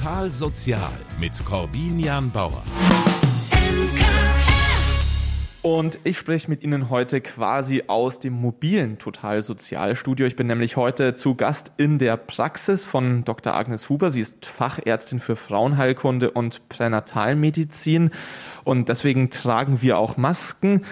Total Sozial mit Corbinian Bauer. Und ich spreche mit Ihnen heute quasi aus dem mobilen Totalsozialstudio. Ich bin nämlich heute zu Gast in der Praxis von Dr. Agnes Huber. Sie ist Fachärztin für Frauenheilkunde und Pränatalmedizin und deswegen tragen wir auch Masken.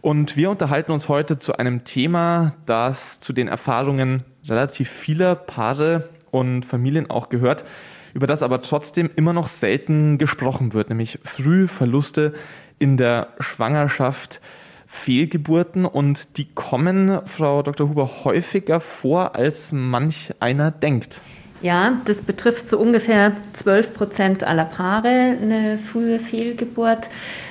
Und wir unterhalten uns heute zu einem Thema, das zu den Erfahrungen relativ vieler Paare und Familien auch gehört, über das aber trotzdem immer noch selten gesprochen wird, nämlich Frühverluste in der Schwangerschaft Fehlgeburten und die kommen, Frau Dr. Huber, häufiger vor, als manch einer denkt. Ja, das betrifft so ungefähr 12 Prozent aller Paare eine frühe Fehlgeburt.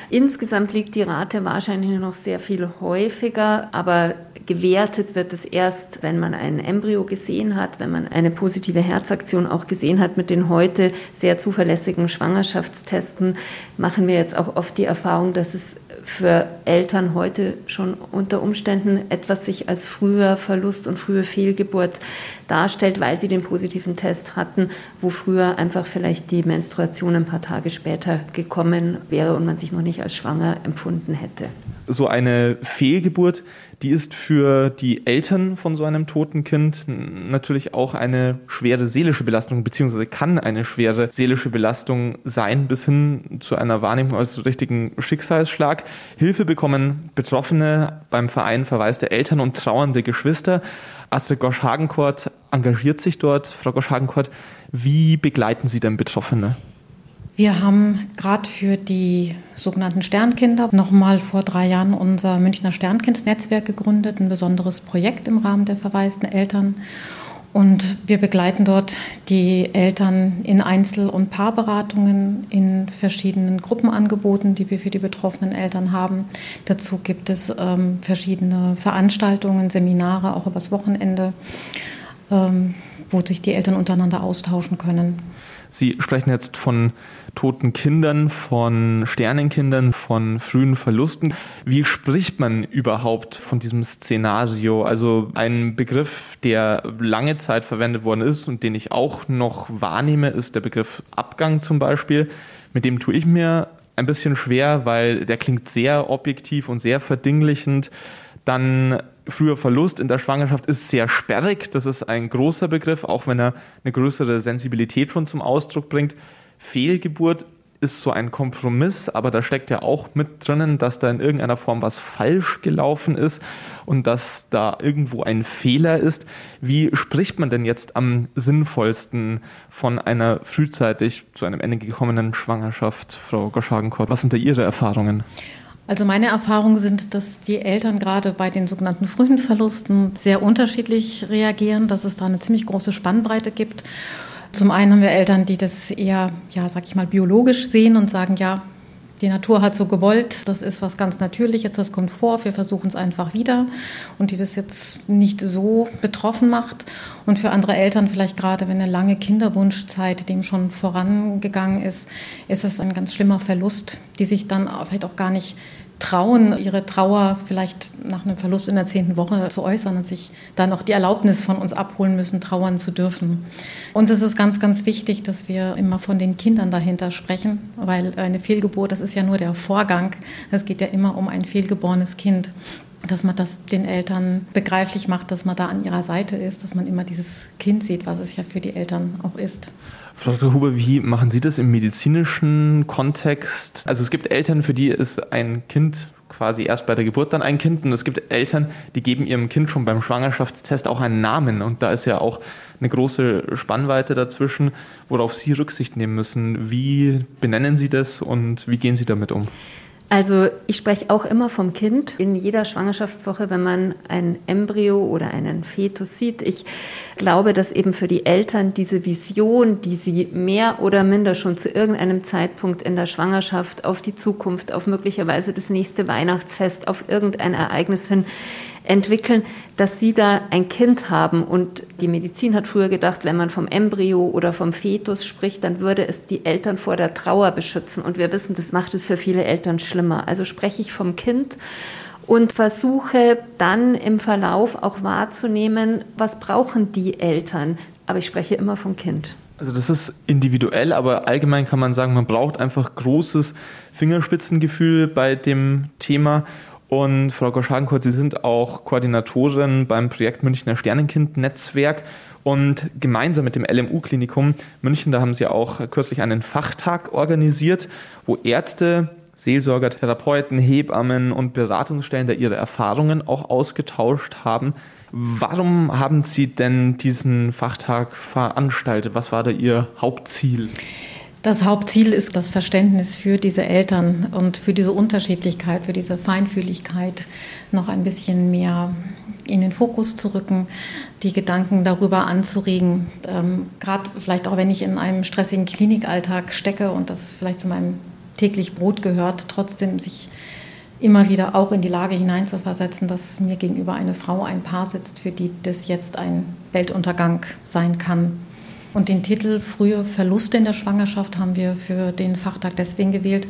Insgesamt liegt die Rate wahrscheinlich noch sehr viel häufiger, aber gewertet wird es erst, wenn man ein Embryo gesehen hat, wenn man eine positive Herzaktion auch gesehen hat. Mit den heute sehr zuverlässigen Schwangerschaftstesten machen wir jetzt auch oft die Erfahrung, dass es für Eltern heute schon unter Umständen etwas sich als früher Verlust und frühe Fehlgeburt darstellt, weil sie den positiven Test hatten, wo früher einfach vielleicht die Menstruation ein paar Tage später gekommen wäre und man sich noch nicht als schwanger empfunden hätte. So eine Fehlgeburt, die ist für die Eltern von so einem toten Kind natürlich auch eine schwere seelische Belastung, beziehungsweise kann eine schwere seelische Belastung sein, bis hin zu einer Wahrnehmung als richtigen Schicksalsschlag. Hilfe bekommen Betroffene beim Verein Verweis der Eltern und trauernde Geschwister. Astrid Gosch-Hagenkort engagiert sich dort. Frau Gosch-Hagenkort, wie begleiten Sie denn Betroffene? Wir haben gerade für die sogenannten Sternkinder nochmal vor drei Jahren unser Münchner Sternkindsnetzwerk gegründet, ein besonderes Projekt im Rahmen der verwaisten Eltern. Und wir begleiten dort die Eltern in Einzel- und Paarberatungen, in verschiedenen Gruppenangeboten, die wir für die betroffenen Eltern haben. Dazu gibt es ähm, verschiedene Veranstaltungen, Seminare, auch übers Wochenende, ähm, wo sich die Eltern untereinander austauschen können. Sie sprechen jetzt von toten Kindern, von Sternenkindern, von frühen Verlusten. Wie spricht man überhaupt von diesem Szenario? Also ein Begriff, der lange Zeit verwendet worden ist und den ich auch noch wahrnehme, ist der Begriff Abgang zum Beispiel. Mit dem tue ich mir ein bisschen schwer, weil der klingt sehr objektiv und sehr verdinglichend. Dann früher Verlust in der Schwangerschaft ist sehr sperrig. Das ist ein großer Begriff, auch wenn er eine größere Sensibilität schon zum Ausdruck bringt. Fehlgeburt ist so ein Kompromiss, aber da steckt ja auch mit drinnen, dass da in irgendeiner Form was falsch gelaufen ist und dass da irgendwo ein Fehler ist. Wie spricht man denn jetzt am sinnvollsten von einer frühzeitig zu einem Ende gekommenen Schwangerschaft, Frau Goschhagenkort? Was sind da Ihre Erfahrungen? Also meine Erfahrungen sind, dass die Eltern gerade bei den sogenannten frühen Verlusten sehr unterschiedlich reagieren, dass es da eine ziemlich große Spannbreite gibt. Zum einen haben wir Eltern, die das eher, ja, sag ich mal, biologisch sehen und sagen, ja, die Natur hat so gewollt, das ist was ganz Natürliches, das kommt vor, wir versuchen es einfach wieder und die das jetzt nicht so betroffen macht. Und für andere Eltern, vielleicht gerade wenn eine lange Kinderwunschzeit dem schon vorangegangen ist, ist es ein ganz schlimmer Verlust, die sich dann vielleicht auch gar nicht trauen, ihre Trauer vielleicht nach einem Verlust in der zehnten Woche zu äußern und sich dann auch die Erlaubnis von uns abholen müssen, trauern zu dürfen. Uns ist es ganz, ganz wichtig, dass wir immer von den Kindern dahinter sprechen, weil eine Fehlgeburt, das ist ja nur der Vorgang. Es geht ja immer um ein fehlgeborenes Kind dass man das den Eltern begreiflich macht, dass man da an ihrer Seite ist, dass man immer dieses Kind sieht, was es ja für die Eltern auch ist. Frau Dr. Huber, wie machen Sie das im medizinischen Kontext? Also es gibt Eltern, für die ist ein Kind quasi erst bei der Geburt dann ein Kind und es gibt Eltern, die geben ihrem Kind schon beim Schwangerschaftstest auch einen Namen und da ist ja auch eine große Spannweite dazwischen, worauf Sie Rücksicht nehmen müssen. Wie benennen Sie das und wie gehen Sie damit um? Also ich spreche auch immer vom Kind in jeder Schwangerschaftswoche, wenn man ein Embryo oder einen Fetus sieht. Ich glaube, dass eben für die Eltern diese Vision, die sie mehr oder minder schon zu irgendeinem Zeitpunkt in der Schwangerschaft auf die Zukunft, auf möglicherweise das nächste Weihnachtsfest, auf irgendein Ereignis hin entwickeln, dass sie da ein Kind haben. Und die Medizin hat früher gedacht, wenn man vom Embryo oder vom Fetus spricht, dann würde es die Eltern vor der Trauer beschützen. Und wir wissen, das macht es für viele Eltern schlimmer. Also spreche ich vom Kind und versuche dann im Verlauf auch wahrzunehmen, was brauchen die Eltern. Aber ich spreche immer vom Kind. Also das ist individuell, aber allgemein kann man sagen, man braucht einfach großes Fingerspitzengefühl bei dem Thema. Und Frau Goschhagenkurt, Sie sind auch Koordinatorin beim Projekt Münchner Sternenkind-Netzwerk. Und gemeinsam mit dem LMU-Klinikum München, da haben Sie auch kürzlich einen Fachtag organisiert, wo Ärzte, Seelsorger, Therapeuten, Hebammen und Beratungsstellen da ihre Erfahrungen auch ausgetauscht haben. Warum haben Sie denn diesen Fachtag veranstaltet? Was war da Ihr Hauptziel? Das Hauptziel ist das Verständnis für diese Eltern und für diese Unterschiedlichkeit, für diese Feinfühligkeit noch ein bisschen mehr in den Fokus zu rücken, die Gedanken darüber anzuregen. Ähm, Gerade vielleicht auch, wenn ich in einem stressigen Klinikalltag stecke und das vielleicht zu meinem täglich Brot gehört, trotzdem sich immer wieder auch in die Lage hineinzuversetzen, dass mir gegenüber eine Frau, ein Paar sitzt, für die das jetzt ein Weltuntergang sein kann. Und den Titel Frühe Verluste in der Schwangerschaft haben wir für den Fachtag deswegen gewählt,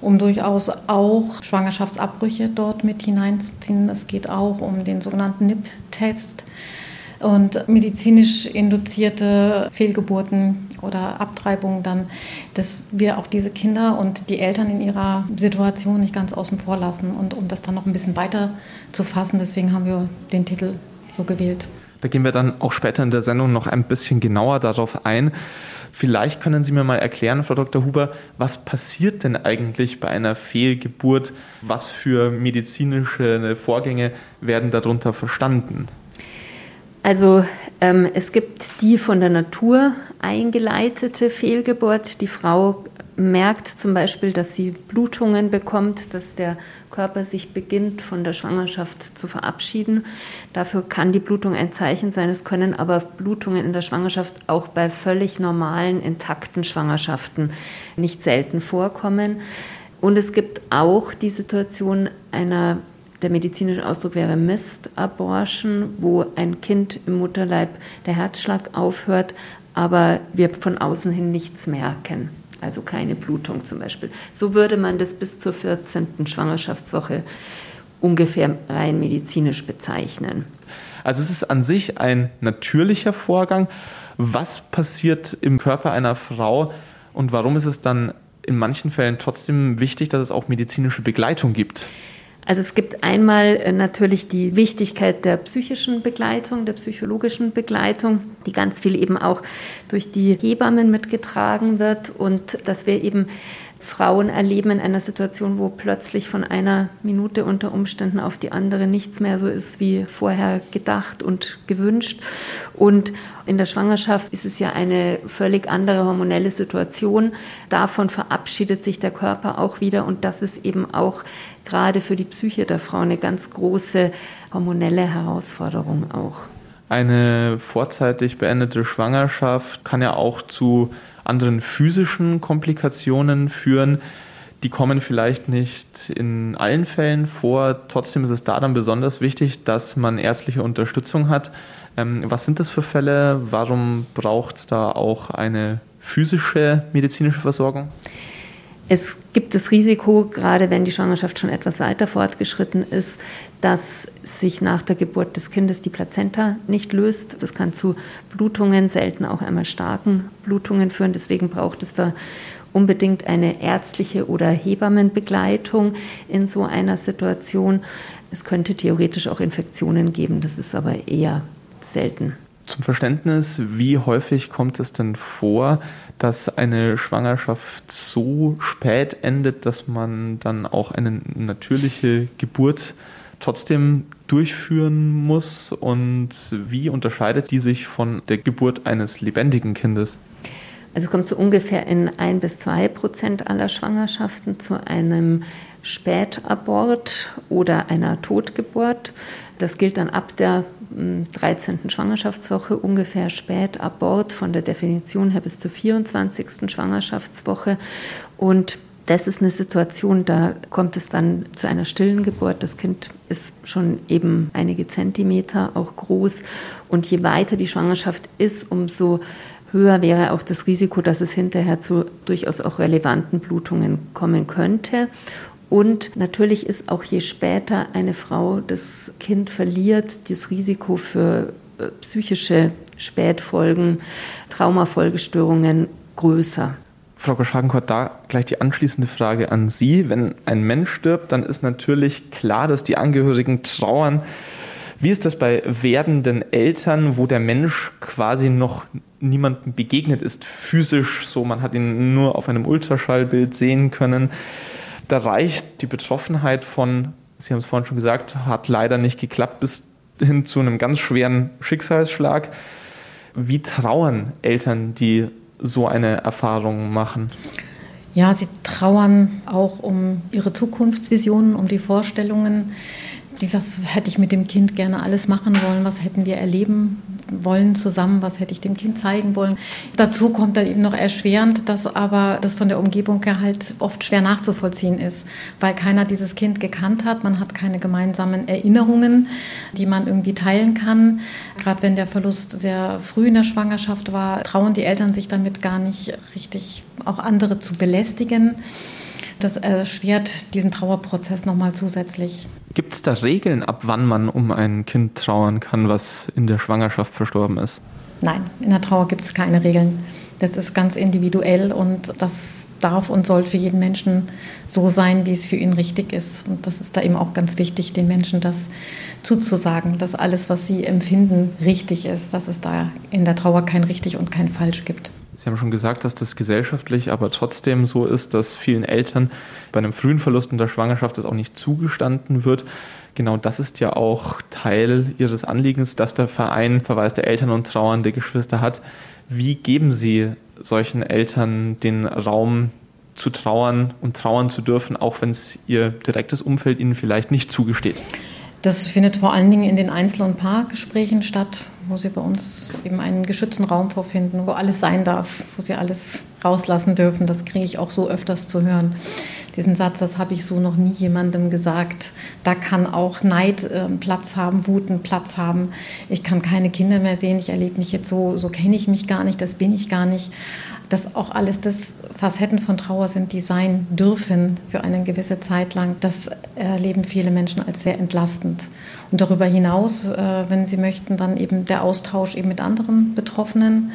um durchaus auch Schwangerschaftsabbrüche dort mit hineinzuziehen. Es geht auch um den sogenannten NIP-Test und medizinisch induzierte Fehlgeburten oder Abtreibungen dann, dass wir auch diese Kinder und die Eltern in ihrer Situation nicht ganz außen vor lassen und um das dann noch ein bisschen weiter zu fassen, deswegen haben wir den Titel so gewählt. Da gehen wir dann auch später in der Sendung noch ein bisschen genauer darauf ein. Vielleicht können Sie mir mal erklären, Frau Dr. Huber, was passiert denn eigentlich bei einer Fehlgeburt? Was für medizinische Vorgänge werden darunter verstanden? Also ähm, es gibt die von der Natur eingeleitete Fehlgeburt. Die Frau merkt zum Beispiel, dass sie Blutungen bekommt, dass der Körper sich beginnt von der Schwangerschaft zu verabschieden. Dafür kann die Blutung ein Zeichen sein. Es können aber Blutungen in der Schwangerschaft auch bei völlig normalen, intakten Schwangerschaften nicht selten vorkommen. Und es gibt auch die Situation einer der medizinische Ausdruck wäre Mist-Abortion, wo ein Kind im Mutterleib der Herzschlag aufhört, aber wir von außen hin nichts merken. Also keine Blutung zum Beispiel. So würde man das bis zur 14. Schwangerschaftswoche ungefähr rein medizinisch bezeichnen. Also es ist an sich ein natürlicher Vorgang. Was passiert im Körper einer Frau und warum ist es dann in manchen Fällen trotzdem wichtig, dass es auch medizinische Begleitung gibt? Also es gibt einmal äh, natürlich die Wichtigkeit der psychischen Begleitung, der psychologischen Begleitung, die ganz viel eben auch durch die Hebammen mitgetragen wird. Und dass wir eben Frauen erleben in einer Situation, wo plötzlich von einer Minute unter Umständen auf die andere nichts mehr so ist wie vorher gedacht und gewünscht. Und in der Schwangerschaft ist es ja eine völlig andere hormonelle Situation. Davon verabschiedet sich der Körper auch wieder und das ist eben auch gerade für die Psyche der Frau eine ganz große hormonelle Herausforderung auch. Eine vorzeitig beendete Schwangerschaft kann ja auch zu anderen physischen Komplikationen führen. Die kommen vielleicht nicht in allen Fällen vor. Trotzdem ist es da dann besonders wichtig, dass man ärztliche Unterstützung hat. Ähm, was sind das für Fälle? Warum braucht es da auch eine physische medizinische Versorgung? Es gibt das Risiko, gerade wenn die Schwangerschaft schon etwas weiter fortgeschritten ist, dass sich nach der Geburt des Kindes die Plazenta nicht löst. Das kann zu Blutungen, selten auch einmal starken Blutungen führen. Deswegen braucht es da unbedingt eine ärztliche oder Hebammenbegleitung in so einer Situation. Es könnte theoretisch auch Infektionen geben, das ist aber eher selten. Zum Verständnis, wie häufig kommt es denn vor, dass eine Schwangerschaft so spät endet, dass man dann auch eine natürliche Geburt trotzdem durchführen muss? Und wie unterscheidet die sich von der Geburt eines lebendigen Kindes? Also es kommt so ungefähr in ein bis zwei Prozent aller Schwangerschaften zu einem Spätabort oder einer Totgeburt. Das gilt dann ab der 13. Hm, Schwangerschaftswoche ungefähr Spätabort von der Definition her bis zur 24. Schwangerschaftswoche. Und das ist eine Situation, da kommt es dann zu einer stillen Geburt. Das Kind ist schon eben einige Zentimeter auch groß. Und je weiter die Schwangerschaft ist, umso höher wäre auch das Risiko, dass es hinterher zu durchaus auch relevanten Blutungen kommen könnte. Und natürlich ist auch je später eine Frau das Kind verliert, das Risiko für äh, psychische Spätfolgen, Traumafolgestörungen größer. Frau Goschhagenkort, da gleich die anschließende Frage an Sie. Wenn ein Mensch stirbt, dann ist natürlich klar, dass die Angehörigen trauern. Wie ist das bei werdenden Eltern, wo der Mensch quasi noch niemandem begegnet ist, physisch so, man hat ihn nur auf einem Ultraschallbild sehen können? Da reicht die Betroffenheit von, Sie haben es vorhin schon gesagt, hat leider nicht geklappt, bis hin zu einem ganz schweren Schicksalsschlag. Wie trauern Eltern, die so eine Erfahrung machen? Ja, sie trauern auch um ihre Zukunftsvisionen, um die Vorstellungen. Was hätte ich mit dem Kind gerne alles machen wollen? Was hätten wir erleben wollen zusammen, was hätte ich dem Kind zeigen wollen. Dazu kommt dann eben noch erschwerend, dass aber das von der Umgebung her halt oft schwer nachzuvollziehen ist, weil keiner dieses Kind gekannt hat. Man hat keine gemeinsamen Erinnerungen, die man irgendwie teilen kann. Gerade wenn der Verlust sehr früh in der Schwangerschaft war, trauen die Eltern sich damit gar nicht richtig auch andere zu belästigen. Das erschwert diesen Trauerprozess nochmal zusätzlich. Gibt es da Regeln, ab wann man um ein Kind trauern kann, was in der Schwangerschaft verstorben ist? Nein, in der Trauer gibt es keine Regeln. Das ist ganz individuell und das darf und soll für jeden Menschen so sein, wie es für ihn richtig ist. Und das ist da eben auch ganz wichtig, den Menschen das zuzusagen, dass alles, was sie empfinden, richtig ist, dass es da in der Trauer kein richtig und kein falsch gibt. Sie haben schon gesagt, dass das gesellschaftlich aber trotzdem so ist, dass vielen Eltern bei einem frühen Verlust in der Schwangerschaft das auch nicht zugestanden wird. Genau das ist ja auch Teil Ihres Anliegens, dass der Verein Verweis der Eltern und trauernde Geschwister hat. Wie geben Sie solchen Eltern den Raum zu trauern und trauern zu dürfen, auch wenn es ihr direktes Umfeld ihnen vielleicht nicht zugesteht? Das findet vor allen Dingen in den Einzel- und Paargesprächen statt, wo sie bei uns eben einen geschützten Raum vorfinden, wo alles sein darf, wo sie alles rauslassen dürfen. Das kriege ich auch so öfters zu hören. Diesen Satz, das habe ich so noch nie jemandem gesagt. Da kann auch Neid äh, Platz haben, Wuten Platz haben. Ich kann keine Kinder mehr sehen. Ich erlebe mich jetzt so, so kenne ich mich gar nicht, das bin ich gar nicht dass auch alles das Facetten von Trauer sind, die sein dürfen für eine gewisse Zeit lang. Das erleben viele Menschen als sehr entlastend. Und darüber hinaus, äh, wenn sie möchten, dann eben der Austausch eben mit anderen Betroffenen.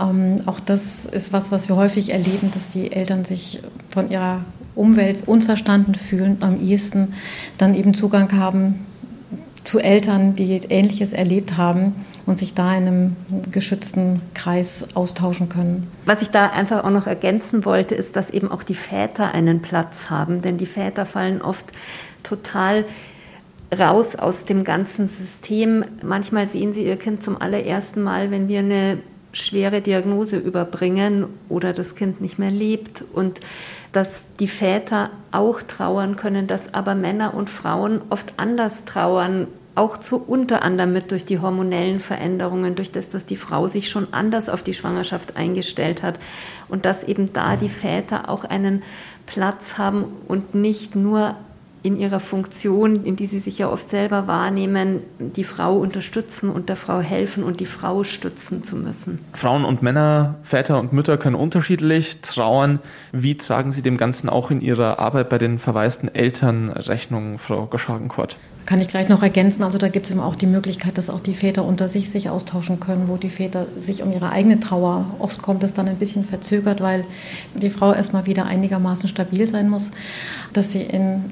Ähm, auch das ist was, was wir häufig erleben, dass die Eltern sich von ihrer Umwelt unverstanden fühlen, am ehesten dann eben Zugang haben zu Eltern, die Ähnliches erlebt haben und sich da in einem geschützten Kreis austauschen können. Was ich da einfach auch noch ergänzen wollte, ist, dass eben auch die Väter einen Platz haben, denn die Väter fallen oft total raus aus dem ganzen System. Manchmal sehen sie ihr Kind zum allerersten Mal, wenn wir eine schwere Diagnose überbringen oder das Kind nicht mehr lebt und dass die Väter auch trauern können, dass aber Männer und Frauen oft anders trauern, auch zu unter anderem mit durch die hormonellen Veränderungen, durch das, dass die Frau sich schon anders auf die Schwangerschaft eingestellt hat und dass eben da die Väter auch einen Platz haben und nicht nur in ihrer Funktion, in die sie sich ja oft selber wahrnehmen, die Frau unterstützen und der Frau helfen und die Frau stützen zu müssen. Frauen und Männer, Väter und Mütter können unterschiedlich trauern. Wie tragen Sie dem Ganzen auch in Ihrer Arbeit bei den verwaisten Eltern Rechnung, Frau Geschagenkort? Kann ich gleich noch ergänzen. Also da gibt es eben auch die Möglichkeit, dass auch die Väter unter sich sich austauschen können, wo die Väter sich um ihre eigene Trauer, oft kommt es dann ein bisschen verzögert, weil die Frau erstmal wieder einigermaßen stabil sein muss, dass sie in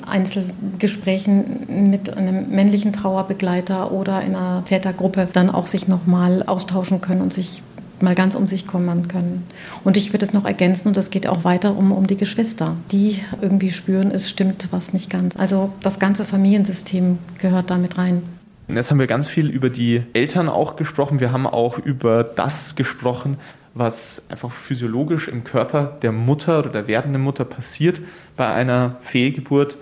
Einzelgesprächen mit einem männlichen Trauerbegleiter oder in einer Vätergruppe dann auch sich nochmal austauschen können und sich mal ganz um sich kümmern können. Und ich würde es noch ergänzen, und das geht auch weiter um, um die Geschwister, die irgendwie spüren, es stimmt was nicht ganz. Also das ganze Familiensystem gehört damit rein. Jetzt haben wir ganz viel über die Eltern auch gesprochen. Wir haben auch über das gesprochen, was einfach physiologisch im Körper der Mutter oder der werdenden Mutter passiert bei einer Fehlgeburt.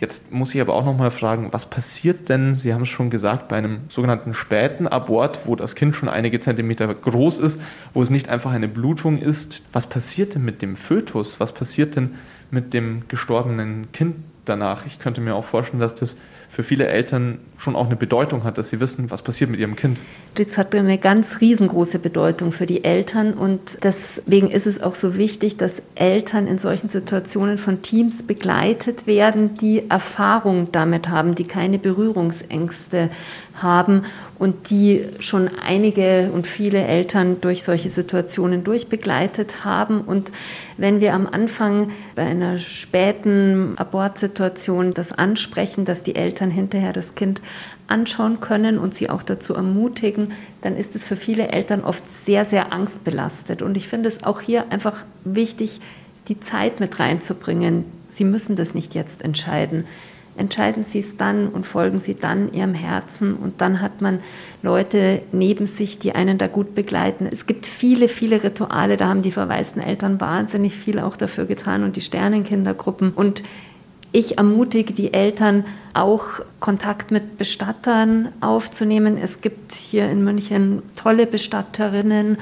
Jetzt muss ich aber auch noch mal fragen, was passiert denn, Sie haben es schon gesagt, bei einem sogenannten späten Abort, wo das Kind schon einige Zentimeter groß ist, wo es nicht einfach eine Blutung ist. Was passiert denn mit dem Fötus? Was passiert denn mit dem gestorbenen Kind danach? Ich könnte mir auch vorstellen, dass das für viele Eltern schon auch eine Bedeutung hat, dass sie wissen, was passiert mit ihrem Kind. Das hat eine ganz riesengroße Bedeutung für die Eltern und deswegen ist es auch so wichtig, dass Eltern in solchen Situationen von Teams begleitet werden, die Erfahrung damit haben, die keine Berührungsängste haben und die schon einige und viele Eltern durch solche Situationen durchbegleitet haben. Und wenn wir am Anfang bei einer späten Abortsituation das ansprechen, dass die Eltern hinterher das Kind anschauen können und sie auch dazu ermutigen, dann ist es für viele Eltern oft sehr, sehr angstbelastet. Und ich finde es auch hier einfach wichtig, die Zeit mit reinzubringen. Sie müssen das nicht jetzt entscheiden entscheiden Sie es dann und folgen Sie dann Ihrem Herzen. Und dann hat man Leute neben sich, die einen da gut begleiten. Es gibt viele, viele Rituale, da haben die verwaisten Eltern wahnsinnig viel auch dafür getan und die Sternenkindergruppen. Und ich ermutige die Eltern auch Kontakt mit Bestattern aufzunehmen. Es gibt hier in München tolle Bestatterinnen,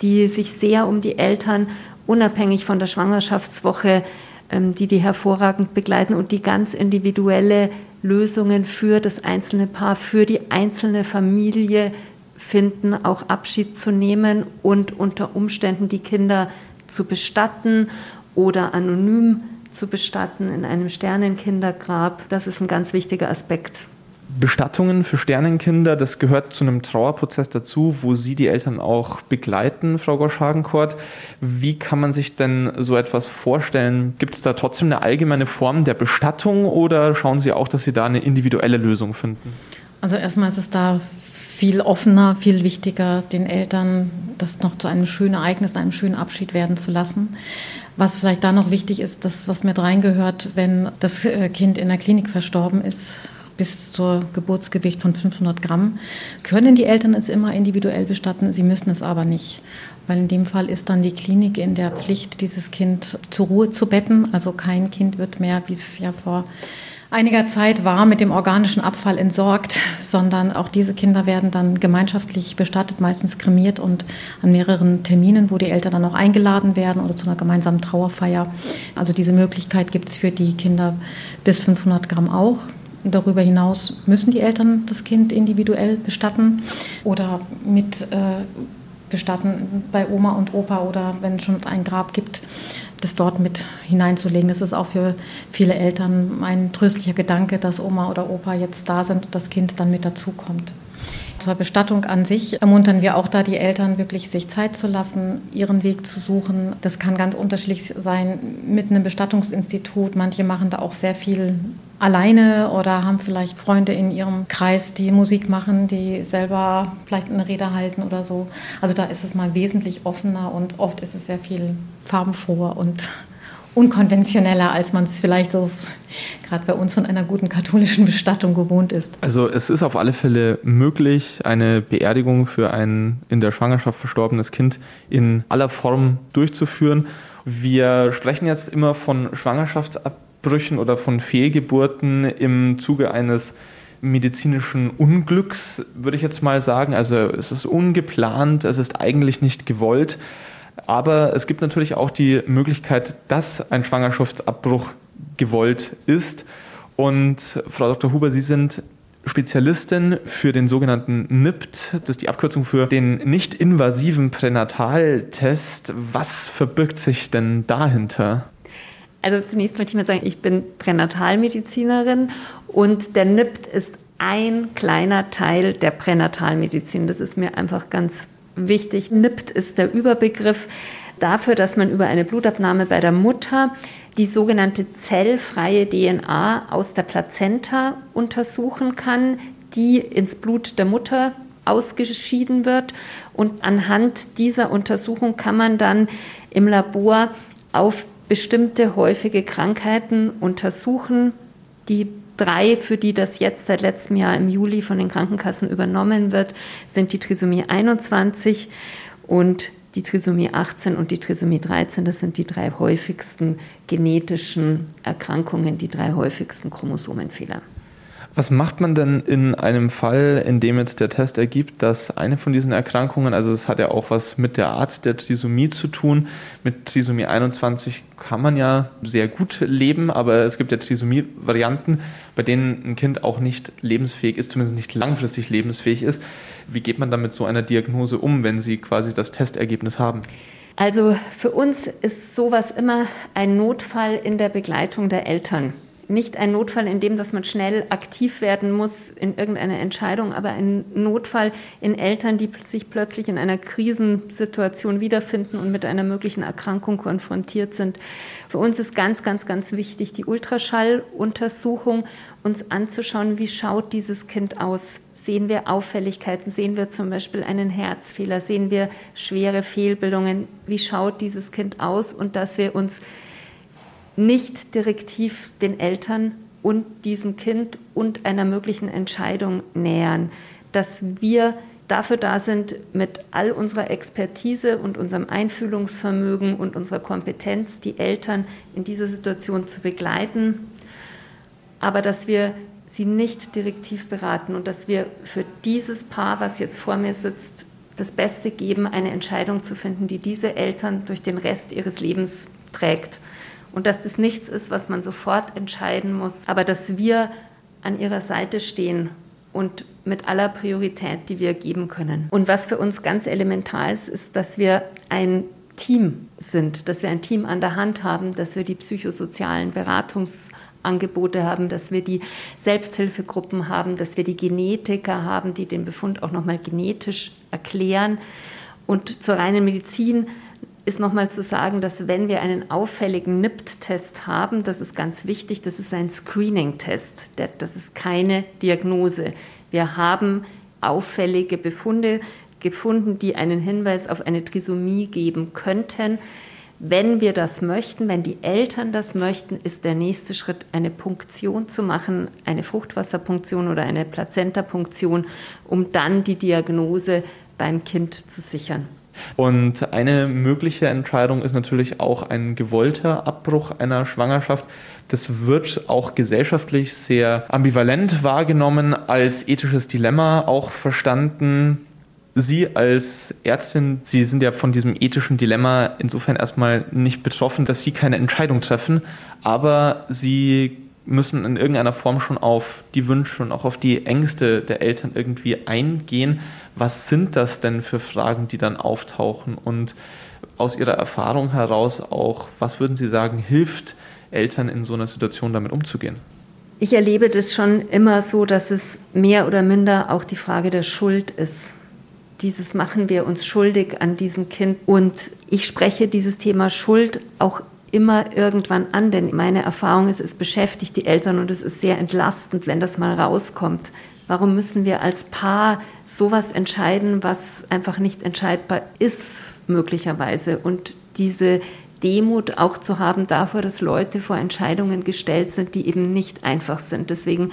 die sich sehr um die Eltern unabhängig von der Schwangerschaftswoche die die hervorragend begleiten und die ganz individuelle Lösungen für das einzelne Paar, für die einzelne Familie finden, auch Abschied zu nehmen und unter Umständen die Kinder zu bestatten oder anonym zu bestatten in einem Sternenkindergrab. Das ist ein ganz wichtiger Aspekt Bestattungen für Sternenkinder, das gehört zu einem Trauerprozess dazu, wo Sie die Eltern auch begleiten, Frau Gosch-Hagenkort. Wie kann man sich denn so etwas vorstellen? Gibt es da trotzdem eine allgemeine Form der Bestattung oder schauen Sie auch, dass Sie da eine individuelle Lösung finden? Also erstmal ist es da viel offener, viel wichtiger, den Eltern das noch zu einem schönen Ereignis, einem schönen Abschied werden zu lassen. Was vielleicht da noch wichtig ist, das, was mit reingehört, wenn das äh, Kind in der Klinik verstorben ist, bis zur Geburtsgewicht von 500 Gramm. Können die Eltern es immer individuell bestatten, sie müssen es aber nicht. Weil in dem Fall ist dann die Klinik in der Pflicht, dieses Kind zur Ruhe zu betten. Also kein Kind wird mehr, wie es ja vor einiger Zeit war, mit dem organischen Abfall entsorgt, sondern auch diese Kinder werden dann gemeinschaftlich bestattet, meistens kremiert und an mehreren Terminen, wo die Eltern dann auch eingeladen werden oder zu einer gemeinsamen Trauerfeier. Also diese Möglichkeit gibt es für die Kinder bis 500 Gramm auch. Darüber hinaus müssen die Eltern das Kind individuell bestatten oder mit äh, bestatten bei Oma und Opa oder wenn es schon ein Grab gibt, das dort mit hineinzulegen. Das ist auch für viele Eltern ein tröstlicher Gedanke, dass Oma oder Opa jetzt da sind und das Kind dann mit dazukommt. Zur Bestattung an sich ermuntern wir auch da die Eltern wirklich, sich Zeit zu lassen, ihren Weg zu suchen. Das kann ganz unterschiedlich sein mit einem Bestattungsinstitut. Manche machen da auch sehr viel alleine oder haben vielleicht Freunde in ihrem Kreis, die Musik machen, die selber vielleicht eine Rede halten oder so. Also da ist es mal wesentlich offener und oft ist es sehr viel farbenfroher und unkonventioneller, als man es vielleicht so gerade bei uns von einer guten katholischen Bestattung gewohnt ist. Also es ist auf alle Fälle möglich, eine Beerdigung für ein in der Schwangerschaft verstorbenes Kind in aller Form durchzuführen. Wir sprechen jetzt immer von Schwangerschaftsabbrüchen oder von Fehlgeburten im Zuge eines medizinischen Unglücks, würde ich jetzt mal sagen. Also es ist ungeplant, es ist eigentlich nicht gewollt. Aber es gibt natürlich auch die Möglichkeit, dass ein Schwangerschaftsabbruch gewollt ist. Und Frau Dr. Huber, Sie sind Spezialistin für den sogenannten NIPT, das ist die Abkürzung für den nicht-invasiven Pränataltest. Was verbirgt sich denn dahinter? Also zunächst möchte ich mal sagen, ich bin Pränatalmedizinerin und der NIPT ist ein kleiner Teil der Pränatalmedizin. Das ist mir einfach ganz wichtig. NIPT ist der Überbegriff dafür, dass man über eine Blutabnahme bei der Mutter die sogenannte zellfreie DNA aus der Plazenta untersuchen kann, die ins Blut der Mutter ausgeschieden wird. Und anhand dieser Untersuchung kann man dann im Labor auf bestimmte häufige Krankheiten untersuchen, die drei, für die das jetzt seit letztem Jahr im Juli von den Krankenkassen übernommen wird, sind die Trisomie 21 und die Trisomie 18 und die Trisomie 13. Das sind die drei häufigsten genetischen Erkrankungen, die drei häufigsten Chromosomenfehler. Was macht man denn in einem Fall, in dem jetzt der Test ergibt, dass eine von diesen Erkrankungen, also es hat ja auch was mit der Art der Trisomie zu tun, mit Trisomie 21 kann man ja sehr gut leben, aber es gibt ja Trisomie-Varianten, bei denen ein Kind auch nicht lebensfähig ist, zumindest nicht langfristig lebensfähig ist. Wie geht man dann mit so einer Diagnose um, wenn Sie quasi das Testergebnis haben? Also für uns ist sowas immer ein Notfall in der Begleitung der Eltern nicht ein Notfall, in dem, dass man schnell aktiv werden muss in irgendeiner Entscheidung, aber ein Notfall in Eltern, die sich plötzlich in einer Krisensituation wiederfinden und mit einer möglichen Erkrankung konfrontiert sind. Für uns ist ganz, ganz, ganz wichtig, die Ultraschalluntersuchung uns anzuschauen, wie schaut dieses Kind aus. Sehen wir Auffälligkeiten? Sehen wir zum Beispiel einen Herzfehler? Sehen wir schwere Fehlbildungen? Wie schaut dieses Kind aus? Und dass wir uns nicht direktiv den Eltern und diesem Kind und einer möglichen Entscheidung nähern, dass wir dafür da sind, mit all unserer Expertise und unserem Einfühlungsvermögen und unserer Kompetenz die Eltern in dieser Situation zu begleiten, aber dass wir sie nicht direktiv beraten und dass wir für dieses Paar, was jetzt vor mir sitzt, das Beste geben, eine Entscheidung zu finden, die diese Eltern durch den Rest ihres Lebens trägt und dass das nichts ist, was man sofort entscheiden muss, aber dass wir an ihrer Seite stehen und mit aller Priorität, die wir geben können. Und was für uns ganz elementar ist, ist, dass wir ein Team sind, dass wir ein Team an der Hand haben, dass wir die psychosozialen Beratungsangebote haben, dass wir die Selbsthilfegruppen haben, dass wir die Genetiker haben, die den Befund auch nochmal genetisch erklären. Und zur reinen Medizin ist nochmal zu sagen, dass wenn wir einen auffälligen NIPT-Test haben, das ist ganz wichtig, das ist ein Screening-Test, das ist keine Diagnose. Wir haben auffällige Befunde gefunden, die einen Hinweis auf eine Trisomie geben könnten. Wenn wir das möchten, wenn die Eltern das möchten, ist der nächste Schritt, eine Punktion zu machen, eine Fruchtwasserpunktion oder eine Plazentapunktion, um dann die Diagnose beim Kind zu sichern. Und eine mögliche Entscheidung ist natürlich auch ein gewollter Abbruch einer Schwangerschaft. Das wird auch gesellschaftlich sehr ambivalent wahrgenommen, als ethisches Dilemma auch verstanden. Sie als Ärztin, Sie sind ja von diesem ethischen Dilemma insofern erstmal nicht betroffen, dass Sie keine Entscheidung treffen, aber Sie müssen in irgendeiner Form schon auf die Wünsche und auch auf die Ängste der Eltern irgendwie eingehen. Was sind das denn für Fragen, die dann auftauchen? Und aus Ihrer Erfahrung heraus auch, was würden Sie sagen, hilft Eltern in so einer Situation damit umzugehen? Ich erlebe das schon immer so, dass es mehr oder minder auch die Frage der Schuld ist. Dieses machen wir uns schuldig an diesem Kind. Und ich spreche dieses Thema Schuld auch immer irgendwann an, denn meine Erfahrung ist, es beschäftigt die Eltern und es ist sehr entlastend, wenn das mal rauskommt. Warum müssen wir als Paar sowas entscheiden, was einfach nicht entscheidbar ist, möglicherweise? Und diese Demut auch zu haben davor, dass Leute vor Entscheidungen gestellt sind, die eben nicht einfach sind. Deswegen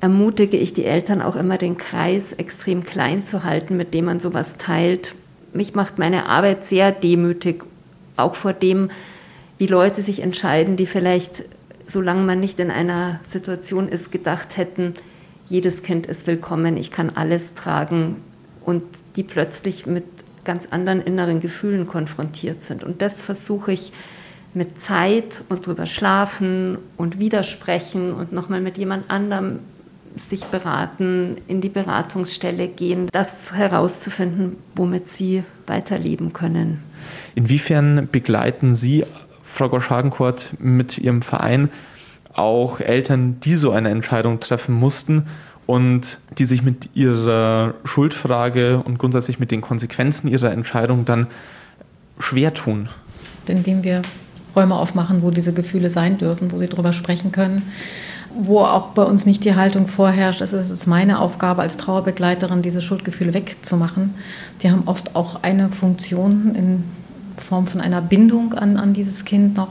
ermutige ich die Eltern auch immer, den Kreis extrem klein zu halten, mit dem man sowas teilt. Mich macht meine Arbeit sehr demütig auch vor dem, wie Leute sich entscheiden, die vielleicht, solange man nicht in einer Situation ist, gedacht hätten, jedes Kind ist willkommen, ich kann alles tragen und die plötzlich mit ganz anderen inneren Gefühlen konfrontiert sind. Und das versuche ich mit Zeit und drüber schlafen und widersprechen und nochmal mit jemand anderem sich beraten, in die Beratungsstelle gehen, das herauszufinden, womit sie weiterleben können. Inwiefern begleiten Sie, Frau Gosch-Hagenkort, mit Ihrem Verein auch Eltern, die so eine Entscheidung treffen mussten und die sich mit ihrer Schuldfrage und grundsätzlich mit den Konsequenzen ihrer Entscheidung dann schwer tun? Indem wir Räume aufmachen, wo diese Gefühle sein dürfen, wo sie darüber sprechen können wo auch bei uns nicht die Haltung vorherrscht, es ist meine Aufgabe als Trauerbegleiterin, diese Schuldgefühle wegzumachen. Die haben oft auch eine Funktion in Form von einer Bindung an, an dieses Kind noch.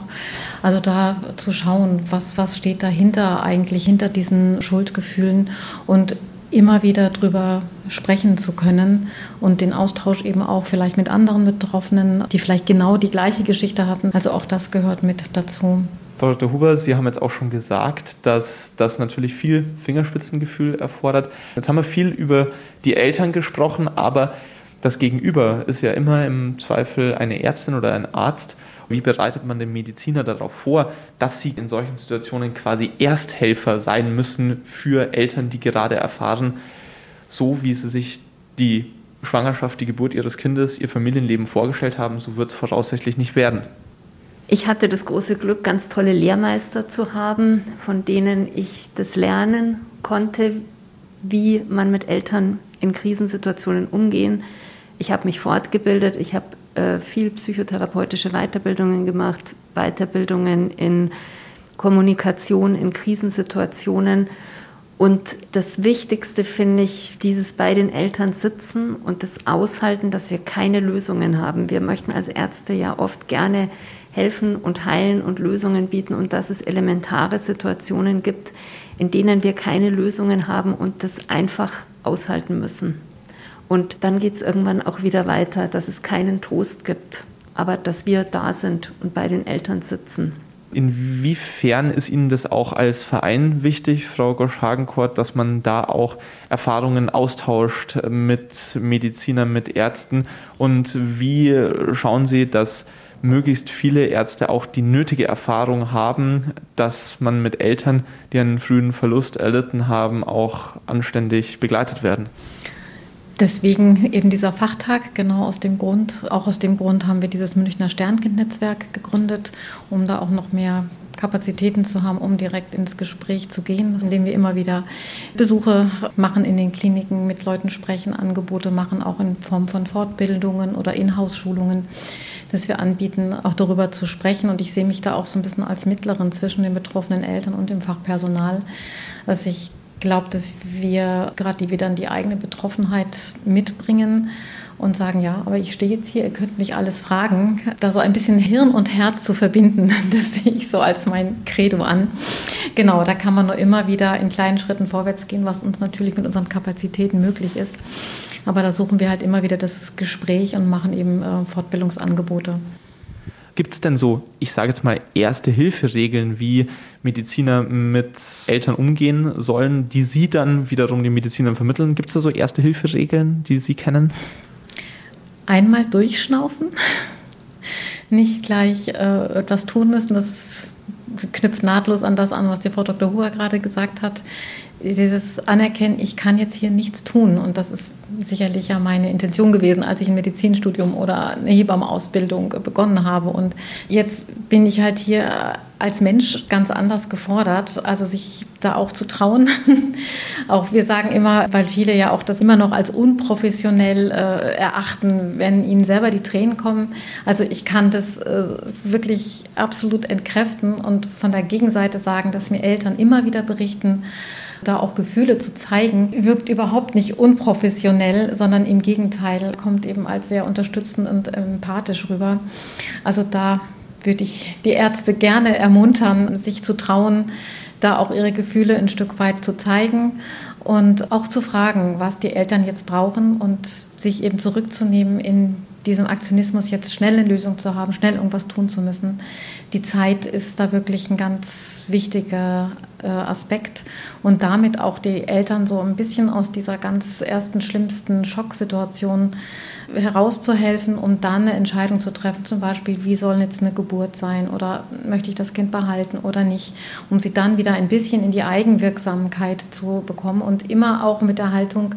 Also da zu schauen, was, was steht dahinter eigentlich, hinter diesen Schuldgefühlen und immer wieder drüber sprechen zu können und den Austausch eben auch vielleicht mit anderen Betroffenen, die vielleicht genau die gleiche Geschichte hatten. Also auch das gehört mit dazu. Frau Dr. Huber, Sie haben jetzt auch schon gesagt, dass das natürlich viel Fingerspitzengefühl erfordert. Jetzt haben wir viel über die Eltern gesprochen, aber das Gegenüber ist ja immer im Zweifel eine Ärztin oder ein Arzt. Wie bereitet man den Mediziner darauf vor, dass sie in solchen Situationen quasi Ersthelfer sein müssen für Eltern, die gerade erfahren, so wie sie sich die Schwangerschaft, die Geburt ihres Kindes, ihr Familienleben vorgestellt haben, so wird es voraussichtlich nicht werden. Ich hatte das große Glück, ganz tolle Lehrmeister zu haben, von denen ich das lernen konnte, wie man mit Eltern in Krisensituationen umgehen. Ich habe mich fortgebildet, ich habe äh, viel psychotherapeutische Weiterbildungen gemacht, Weiterbildungen in Kommunikation in Krisensituationen. Und das Wichtigste finde ich, dieses bei den Eltern sitzen und das Aushalten, dass wir keine Lösungen haben. Wir möchten als Ärzte ja oft gerne helfen und heilen und Lösungen bieten und dass es elementare Situationen gibt, in denen wir keine Lösungen haben und das einfach aushalten müssen. Und dann geht es irgendwann auch wieder weiter, dass es keinen Trost gibt, aber dass wir da sind und bei den Eltern sitzen. Inwiefern ist Ihnen das auch als Verein wichtig, Frau Gosch-Hagenkort, dass man da auch Erfahrungen austauscht mit Medizinern, mit Ärzten? Und wie schauen Sie, dass möglichst viele Ärzte auch die nötige Erfahrung haben, dass man mit Eltern, die einen frühen Verlust erlitten haben, auch anständig begleitet werden. Deswegen eben dieser Fachtag, genau aus dem Grund. Auch aus dem Grund haben wir dieses Münchner Sternkind-Netzwerk gegründet, um da auch noch mehr Kapazitäten zu haben, um direkt ins Gespräch zu gehen, indem wir immer wieder Besuche machen in den Kliniken, mit Leuten sprechen, Angebote machen, auch in Form von Fortbildungen oder Inhouse-Schulungen das wir anbieten, auch darüber zu sprechen. Und ich sehe mich da auch so ein bisschen als Mittlerin zwischen den betroffenen Eltern und dem Fachpersonal, dass ich glaube, dass wir gerade die wir dann die eigene Betroffenheit mitbringen und sagen, ja, aber ich stehe jetzt hier, ihr könnt mich alles fragen. Da so ein bisschen Hirn und Herz zu verbinden, das sehe ich so als mein Credo an. Genau, da kann man nur immer wieder in kleinen Schritten vorwärts gehen, was uns natürlich mit unseren Kapazitäten möglich ist. Aber da suchen wir halt immer wieder das Gespräch und machen eben äh, Fortbildungsangebote. Gibt es denn so, ich sage jetzt mal, Erste-Hilfe-Regeln, wie Mediziner mit Eltern umgehen sollen, die Sie dann wiederum den Medizinern vermitteln? Gibt es da so Erste-Hilfe-Regeln, die Sie kennen? Einmal durchschnaufen, nicht gleich äh, etwas tun müssen. Das knüpft nahtlos an das an, was die Frau Dr. Huhr gerade gesagt hat dieses Anerkennen, ich kann jetzt hier nichts tun. Und das ist sicherlich ja meine Intention gewesen, als ich ein Medizinstudium oder eine Hebammenausbildung begonnen habe. Und jetzt bin ich halt hier als Mensch ganz anders gefordert, also sich da auch zu trauen. auch wir sagen immer, weil viele ja auch das immer noch als unprofessionell äh, erachten, wenn ihnen selber die Tränen kommen. Also ich kann das äh, wirklich absolut entkräften und von der Gegenseite sagen, dass mir Eltern immer wieder berichten, da auch Gefühle zu zeigen, wirkt überhaupt nicht unprofessionell, sondern im Gegenteil kommt eben als sehr unterstützend und empathisch rüber. Also da würde ich die Ärzte gerne ermuntern, sich zu trauen, da auch ihre Gefühle ein Stück weit zu zeigen und auch zu fragen, was die Eltern jetzt brauchen und sich eben zurückzunehmen in diesem Aktionismus jetzt schnell eine Lösung zu haben, schnell irgendwas tun zu müssen. Die Zeit ist da wirklich ein ganz wichtiger äh, Aspekt. Und damit auch die Eltern so ein bisschen aus dieser ganz ersten schlimmsten Schocksituation herauszuhelfen, um dann eine Entscheidung zu treffen, zum Beispiel, wie soll jetzt eine Geburt sein oder möchte ich das Kind behalten oder nicht, um sie dann wieder ein bisschen in die Eigenwirksamkeit zu bekommen und immer auch mit der Haltung,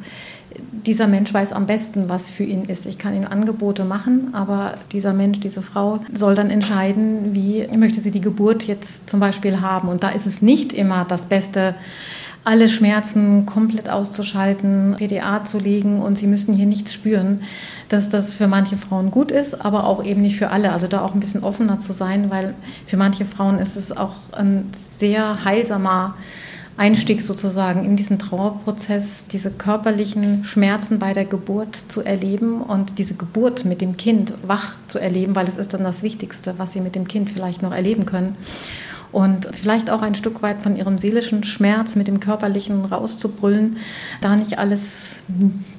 dieser Mensch weiß am besten, was für ihn ist. Ich kann ihm Angebote machen, aber dieser Mensch, diese Frau soll dann entscheiden, wie möchte sie die Geburt jetzt zum Beispiel haben. Und da ist es nicht immer das Beste, alle Schmerzen komplett auszuschalten, PDA zu legen und sie müssen hier nichts spüren, dass das für manche Frauen gut ist, aber auch eben nicht für alle. Also da auch ein bisschen offener zu sein, weil für manche Frauen ist es auch ein sehr heilsamer Einstieg sozusagen in diesen Trauerprozess, diese körperlichen Schmerzen bei der Geburt zu erleben und diese Geburt mit dem Kind wach zu erleben, weil es ist dann das Wichtigste, was sie mit dem Kind vielleicht noch erleben können. Und vielleicht auch ein Stück weit von ihrem seelischen Schmerz mit dem körperlichen rauszubrüllen, da nicht alles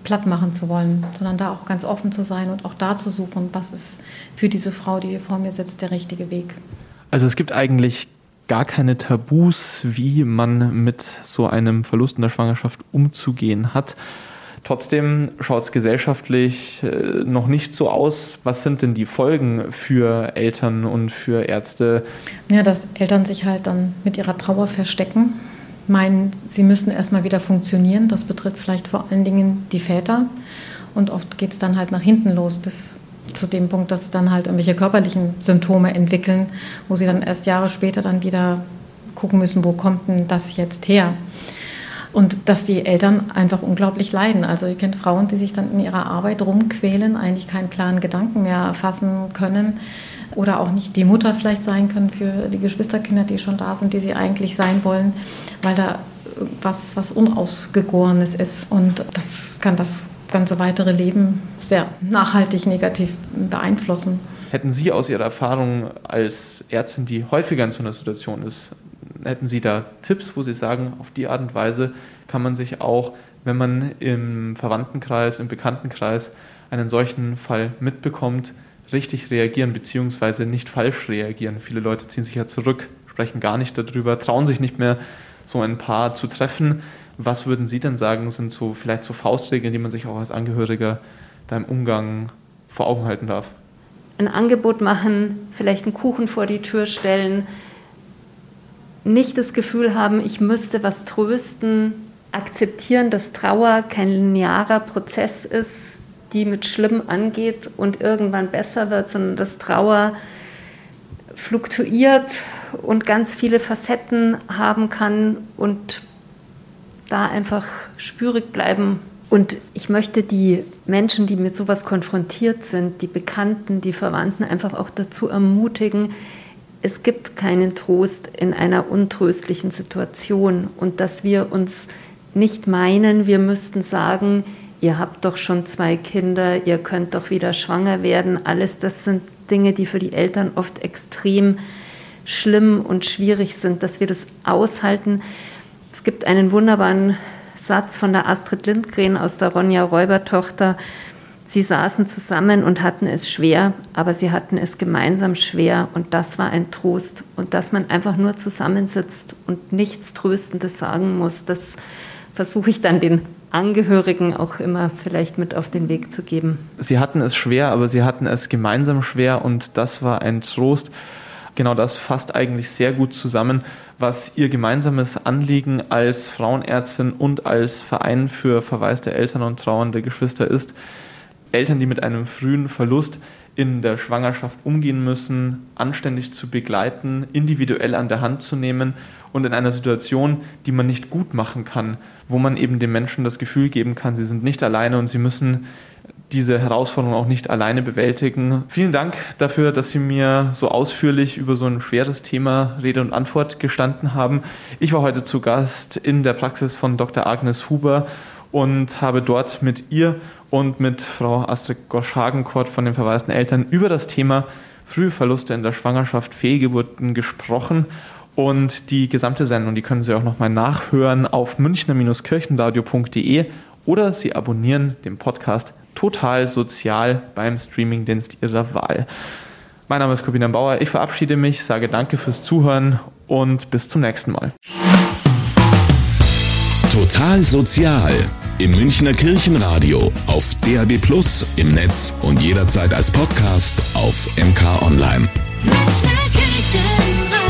platt machen zu wollen, sondern da auch ganz offen zu sein und auch da zu suchen, was ist für diese Frau, die hier vor mir sitzt, der richtige Weg. Also es gibt eigentlich gar keine Tabus, wie man mit so einem Verlust in der Schwangerschaft umzugehen hat. Trotzdem schaut es gesellschaftlich äh, noch nicht so aus. Was sind denn die Folgen für Eltern und für Ärzte? Ja, dass Eltern sich halt dann mit ihrer Trauer verstecken, meinen, sie müssen erstmal wieder funktionieren. Das betrifft vielleicht vor allen Dingen die Väter. Und oft geht es dann halt nach hinten los, bis zu dem Punkt, dass sie dann halt irgendwelche körperlichen Symptome entwickeln, wo sie dann erst Jahre später dann wieder gucken müssen, wo kommt denn das jetzt her? Und dass die Eltern einfach unglaublich leiden. Also ihr kennt Frauen, die sich dann in ihrer Arbeit rumquälen, eigentlich keinen klaren Gedanken mehr fassen können oder auch nicht die Mutter vielleicht sein können für die Geschwisterkinder, die schon da sind, die sie eigentlich sein wollen, weil da was, was Unausgegorenes ist. Und das kann das ganze weitere Leben sehr nachhaltig negativ beeinflussen. Hätten Sie aus Ihrer Erfahrung als Ärztin, die häufiger in so einer Situation ist, hätten Sie da Tipps, wo Sie sagen, auf die Art und Weise kann man sich auch, wenn man im Verwandtenkreis, im Bekanntenkreis einen solchen Fall mitbekommt, richtig reagieren beziehungsweise nicht falsch reagieren. Viele Leute ziehen sich ja zurück, sprechen gar nicht darüber, trauen sich nicht mehr, so ein Paar zu treffen. Was würden Sie denn sagen, sind so vielleicht so Faustregeln, die man sich auch als Angehöriger da im Umgang vor Augen halten darf? Ein Angebot machen, vielleicht einen Kuchen vor die Tür stellen, nicht das Gefühl haben, ich müsste was trösten, akzeptieren, dass Trauer kein linearer Prozess ist, die mit Schlimm angeht und irgendwann besser wird, sondern dass Trauer fluktuiert und ganz viele Facetten haben kann und da einfach spürig bleiben. Und ich möchte die Menschen, die mit sowas konfrontiert sind, die Bekannten, die Verwandten, einfach auch dazu ermutigen, es gibt keinen Trost in einer untröstlichen Situation und dass wir uns nicht meinen, wir müssten sagen, ihr habt doch schon zwei Kinder, ihr könnt doch wieder schwanger werden. Alles das sind Dinge, die für die Eltern oft extrem schlimm und schwierig sind, dass wir das aushalten. Es gibt einen wunderbaren Satz von der Astrid Lindgren aus der Ronja Räubertochter. Sie saßen zusammen und hatten es schwer, aber sie hatten es gemeinsam schwer und das war ein Trost. Und dass man einfach nur zusammensitzt und nichts Tröstendes sagen muss, das versuche ich dann den Angehörigen auch immer vielleicht mit auf den Weg zu geben. Sie hatten es schwer, aber sie hatten es gemeinsam schwer und das war ein Trost. Genau das fasst eigentlich sehr gut zusammen, was Ihr gemeinsames Anliegen als Frauenärztin und als Verein für verwaiste Eltern und trauernde Geschwister ist. Eltern, die mit einem frühen Verlust in der Schwangerschaft umgehen müssen, anständig zu begleiten, individuell an der Hand zu nehmen und in einer Situation, die man nicht gut machen kann, wo man eben den Menschen das Gefühl geben kann, sie sind nicht alleine und sie müssen diese Herausforderung auch nicht alleine bewältigen. Vielen Dank dafür, dass Sie mir so ausführlich über so ein schweres Thema Rede und Antwort gestanden haben. Ich war heute zu Gast in der Praxis von Dr. Agnes Huber und habe dort mit ihr und mit Frau Astrid Gosch-Hagenkort von den verwaisten Eltern über das Thema frühe Verluste in der Schwangerschaft, Fehlgeburten gesprochen. Und die gesamte Sendung, die können Sie auch nochmal nachhören auf münchner-kirchenradio.de oder Sie abonnieren den Podcast total sozial beim Streamingdienst Ihrer Wahl. Mein Name ist Corbina Bauer. Ich verabschiede mich, sage danke fürs Zuhören und bis zum nächsten Mal. Total Sozial im Münchner Kirchenradio, auf DAB Plus, im Netz und jederzeit als Podcast auf MK Online. Münchner Kirchenradio.